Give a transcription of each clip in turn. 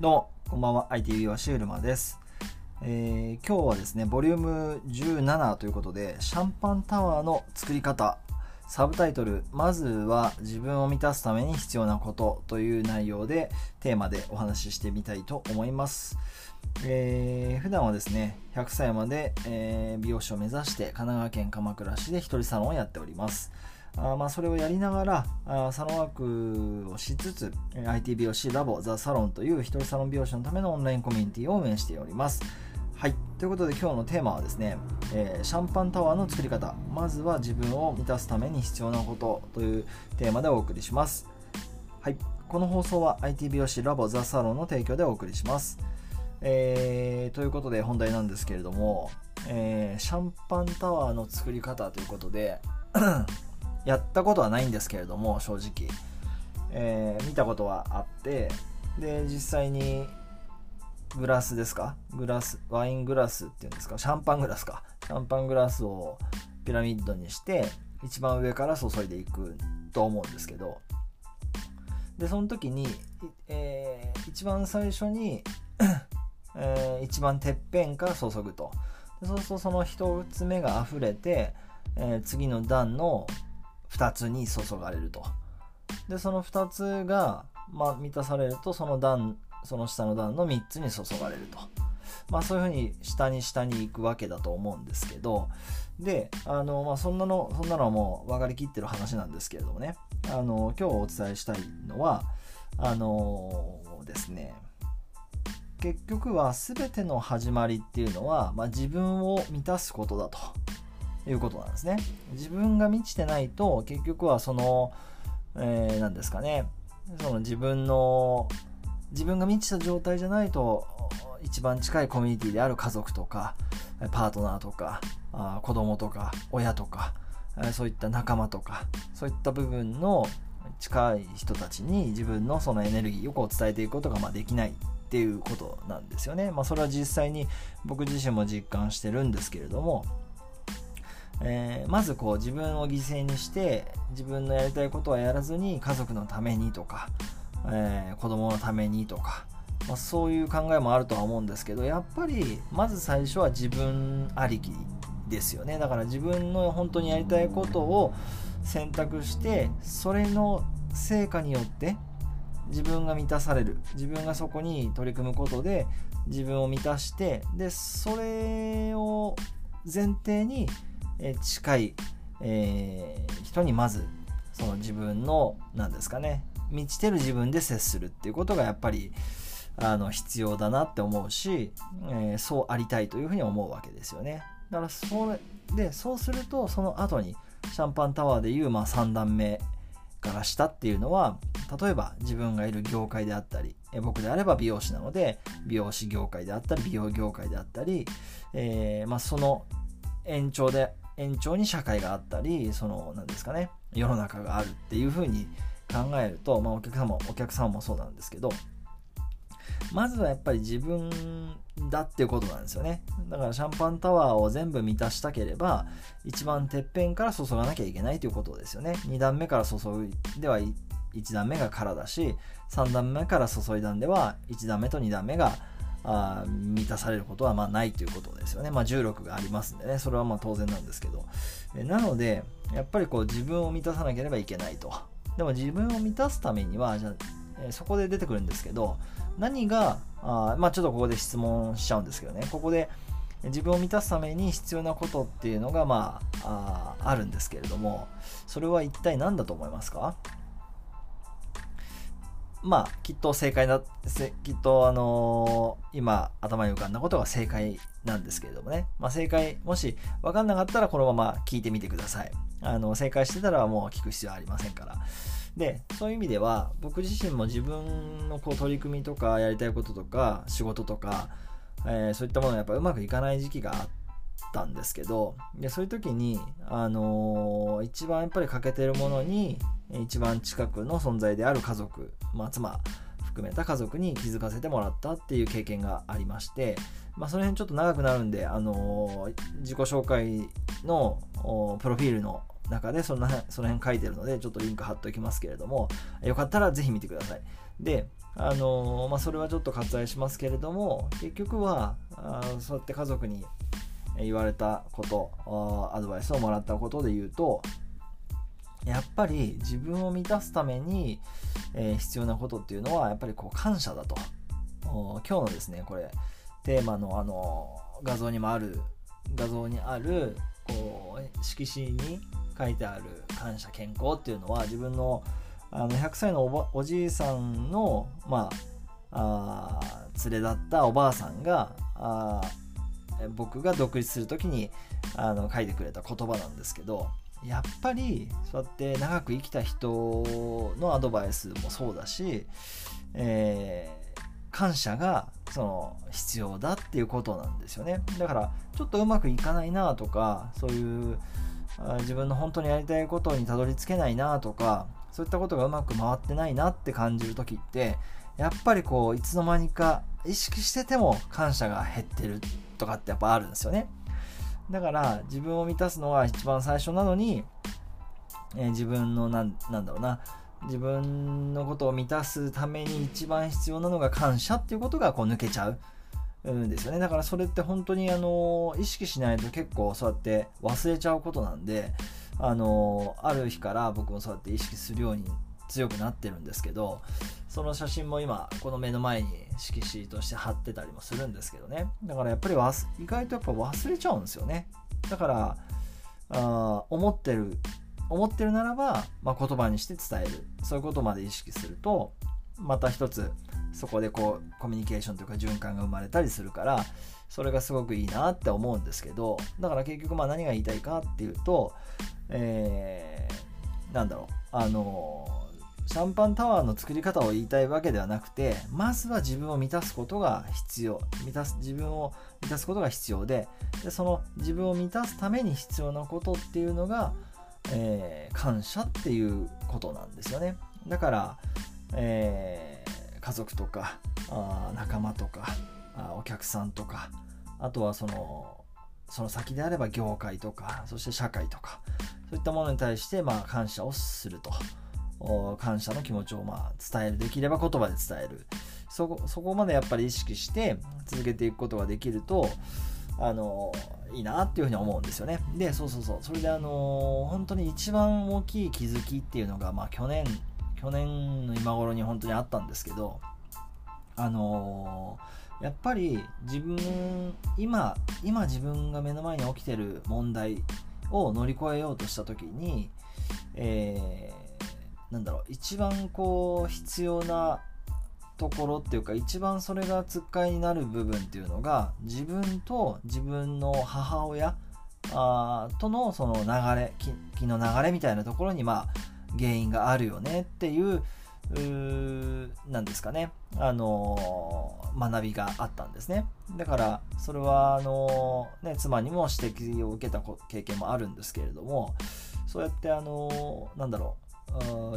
どうも、こんばんは。IT ビューシールマです、えー、今日はですね、ボリューム17ということで、シャンパンタワーの作り方、サブタイトル、まずは自分を満たすために必要なことという内容で、テーマでお話ししてみたいと思います。えー、普段はですね、100歳まで、えー、美容師を目指して、神奈川県鎌倉市で一人サロンをやっております。あまあ、それをやりながらあサロンワークをしつつ IT 美容師ラボザ・サロンという一人サロン美容師のためのオンラインコミュニティを運営しております。はい。ということで今日のテーマはですね、えー、シャンパンタワーの作り方。まずは自分を満たすために必要なことというテーマでお送りします。はい。この放送は IT 美容師ラボザ・サロンの提供でお送りします。えー、ということで本題なんですけれども、えー、シャンパンタワーの作り方ということでやったことはないんですけれども正直、えー、見たことはあってで実際にグラスですか？グラスワイングラスっていうんですか？シャンパングラスか。シャンパングラスをピラミッドにして一番上から注いでいくと思うんですけど。でその時に、えー、一番最初にえー、一番てっぺんから注ぐと。でそうするとその1つ目が溢れて、えー、次の段の2つに注がれると。でその2つが、まあ、満たされるとその段その下の段の3つに注がれると。まあそういうふうに下に下に行くわけだと思うんですけど。であの、まあ、そんなのそんなのはもう分かりきってる話なんですけれどもね。あの今日お伝えしたいのはあのですね。結局は全ての始まりっていうのは、まあ、自分を満たすことだと。いうことなんですね。自分が満ちてないと結局はその、えー、何ですかねその自分の自分が満ちた状態じゃないと一番近いコミュニティである家族とかパートナーとかあ子供とか親とかそういった仲間とかそういった部分の近い人たちに自分のそのエネルギーをこう伝えていくことがまできないっていうことなんですよね。まあ、それは実際に僕自身も実感してるんですけれどもえー、まずこう自分を犠牲にして自分のやりたいことはやらずに家族のためにとか、えー、子供のためにとか、まあ、そういう考えもあるとは思うんですけどやっぱりまず最初は自分ありきですよね。だから自分の本当にやりたいことを選択してそれの成果によって自分が満たされる。自分がそこに取り組むことで自分を満たしてでそれを前提にえ近い、えー、人にまずその自分の何ですかね満ちてる自分で接するっていうことがやっぱりあの必要だなって思うし、えー、そうありたいというふうに思うわけですよね。だからそれでそうするとその後にシャンパンタワーでいう、まあ、3段目から下っていうのは例えば自分がいる業界であったり僕であれば美容師なので美容師業界であったり美容業界であったり、えーまあ、その延長で延長に社会があったりその何ですかね世の中があるっていうふうに考えると、まあ、お客様お客様もそうなんですけどまずはやっぱり自分だっていうことなんですよね。だからシャンパンタワーを全部満たしたければ一番てっぺんから注がなきゃいけないということですよね。2段目から注いでは1段目が空だし3段目から注いだんでは1段目と2段目があ満たされることはまあないということですよね。まあ、重力がありますんでね、それはまあ当然なんですけど。えなので、やっぱりこう自分を満たさなければいけないと。でも自分を満たすためには、じゃえそこで出てくるんですけど、何が、あまあちょっとここで質問しちゃうんですけどね、ここで自分を満たすために必要なことっていうのがまあああるんですけれども、それは一体何だと思いますか？まあ、きっと正解だ、きっとあのー、今頭に浮かんだことが正解なんですけれどもね。まあ、正解、もし分かんなかったらこのまま聞いてみてください。あの、正解してたらもう聞く必要ありませんから。で、そういう意味では、僕自身も自分のこう取り組みとか、やりたいこととか、仕事とか、えー、そういったものがやっぱうまくいかない時期があったんですけど、でそういう時に、あのー、一番やっぱり欠けてるものに、一番近くの存在である家族、まあ、妻含めた家族に気づかせてもらったっていう経験がありまして、まあ、その辺ちょっと長くなるんで、あのー、自己紹介のプロフィールの中でそのその辺書いてるのでちょっとリンク貼っておきますけれどもよかったらぜひ見てください。であのー、まあ、それはちょっと割愛しますけれども結局はあそうやって家族に言われたことアドバイスをもらったことで言うとやっぱり自分を満たすために、え、必要なことっていうのはやっぱりこう感謝だと。今日のですねこれテーマのあの画像にもある画像にあるこう色紙に書いてある感謝健康っていうのは自分のあの100歳のおばおじいさんのまああ連れだったおばあさんがあ僕が独立する時にあの書いてくれた言葉なんですけどやっぱりそうやって長く生きた人のアドバイスもそうだし、えー、感謝がその必要だっていうことなんですよね。だからちょっとうまくいかないなとかそういう自分の本当にやりたいことにたどり着けないなとかそういったことがうまく回ってないなって感じる時ってやっぱりこういつの間にか意識してても感謝が減ってるとかってやっぱあるんですよね。だから自分を満たすのが一番最初なのに、えー、自分のなんなんだろうな。自分のことを満たすために一番必要なのが感謝っていうことがこう抜けちゃう。んですよね。だからそれって本当にあの意識しないと結構そうやって忘れちゃうことなんであのある日から僕もそうやって意識するように強くなってるんですけどその写真も今この目の前に色紙として貼ってたりもするんですけどね。だからやっぱり意外とやっぱ忘れちゃうんですよね。だからあ思ってる思ってるならば、まあ、言葉にして伝える。そういうことまで意識するとまた一つそこでこうコミュニケーションというか循環が生まれたりするからそれがすごくいいなって思うんですけどだから結局まあ何が言いたいかっていうと、えー、なんだろうあのシャンパンタワーの作り方を言いたいわけではなくてまずは自分を満たすことが必要満たす自分を満たすことが必要ででその自分を満たすために必要なことっていうのが、えー、感謝っていうことなんですよねだから、えー、家族とかあ仲間とかあお客さんとかあとはそのその先であれば業界とかそして社会とかそういったものに対してまあ感謝をすると。感謝の気持ちをまあ伝えるできれば言葉で伝える。そこそこまでやっぱり意識して続けていくことができるとあのいいなっていうふうに思うんですよね。でそうそうそう。それであの本当に一番大きい気づきっていうのがまあ去年去年の今頃に本当にあったんですけどあのやっぱり自分今今自分が目の前に起きてる問題を乗り越えようとした時に、えーなんだろう一番こう必要なところっていうか一番それがつっかいになる部分っていうのが自分と自分の母親あとのその流れ気の流れみたいなところにまあ原因があるよねっていうなんですかね、あのー、学びがあったんですね。だから、それは、あのー、ね、妻にも指摘を受けた経験もあるんですけれども、そうやって、あのー、なんだろう、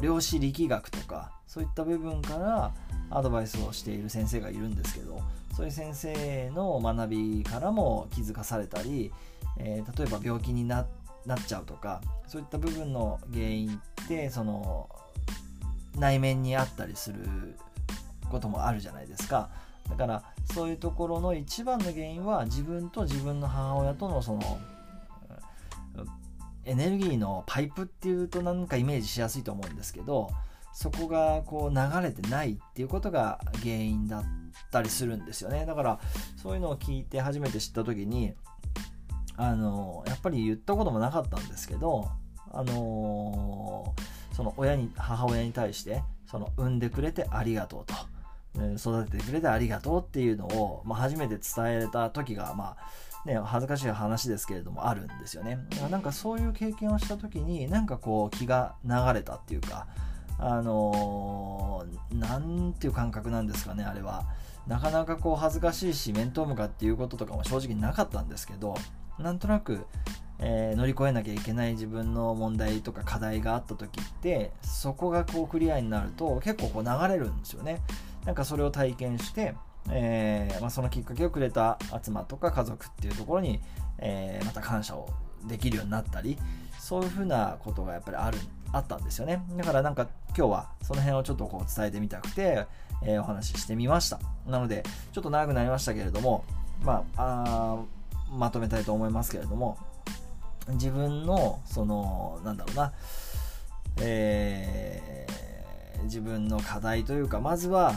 量子力学とかそういった部分からアドバイスをしている先生がいるんですけどそういう先生の学びからも気づかされたり、えー、例えば病気になっちゃうとかそういった部分の原因ってその内面にあったりすることもあるじゃないですか。だからそういうところの一番の原因は自分と自分の母親とのそのエネルギーのパイプっていうとなんかイメージしやすいと思うんですけどそこがこう流れてないっていうことが原因だったりするんですよねだからそういうのを聞いて初めて知った時にあのやっぱり言ったこともなかったんですけどあのその親に母親に対してその産んでくれてありがとうと。育ててくれてありがとうっていうのを、まあ、初めて伝えた時が、まあ、ね、恥ずかしい話ですけれどもあるんですよね。なんかそういう経験をした時になんかこう気が流れたっていうかあのー、なんていう感覚なんですかねあれは。なかなかこう恥ずかしいし面と向かっていうこととかも正直なかったんですけどなんとなく、えー、乗り越えなきゃいけない自分の問題とか課題があった時ってそこがこうクリアになると結構こう流れるんですよね。なんかそれを体験してえー、まあ、そのきっかけをくれた妻とか家族っていうところに、えー、また感謝をできるようになったりそういうふうなことがやっぱりあるあったんですよね。だからなんか今日はその辺をちょっとこう伝えてみたくて、えー、お話ししてみました。なのでちょっと長くなりましたけれどもまあまとめたいと思いますけれども自分のそのなんだろうなえー、自分の課題というかまずは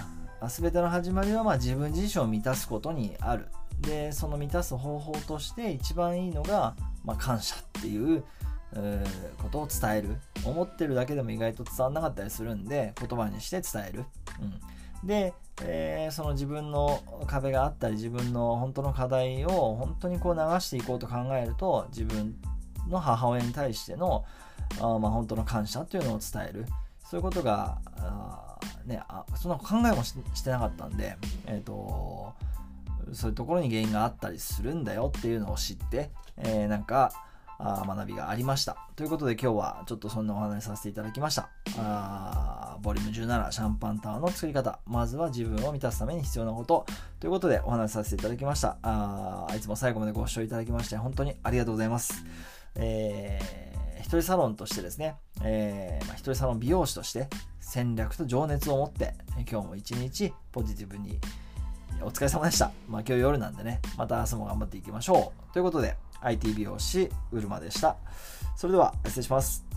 全ての始まりはま自分自身を満たすことにある。でその満たす方法として一番いいのが、まあ、感謝っていうことを伝える。思ってるだけでも意外と伝わんなかったりするんで言葉にして伝える、うん、で、えー、その自分の壁があったり自分の本当の課題を本当にこう流していこうと考えると自分の母親に対してのあ、まあ、本当の感謝っていうのを伝える。そういうことがあ、ね、あそんな考えもしてなかったんで、えーと、そういうところに原因があったりするんだよっていうのを知って、えー、なんかあ学びがありました。ということで今日はちょっとそんなお話しさせていただきました。あボリューム17シャンパンタワーの作り方。まずは自分を満たすために必要なこと。ということでお話しさせていただきました。あいつも最後までご視聴いただきまして本当にありがとうございます。えー、一人サロンとしてですね、えーまあ、一人サロン美容師として戦略と情熱を持って今日も一日ポジティブにお疲れ様でした。まあ今日夜なんでね、また明日も頑張っていきましょう。ということで、IT 美容師うるまでした。それでは失礼します。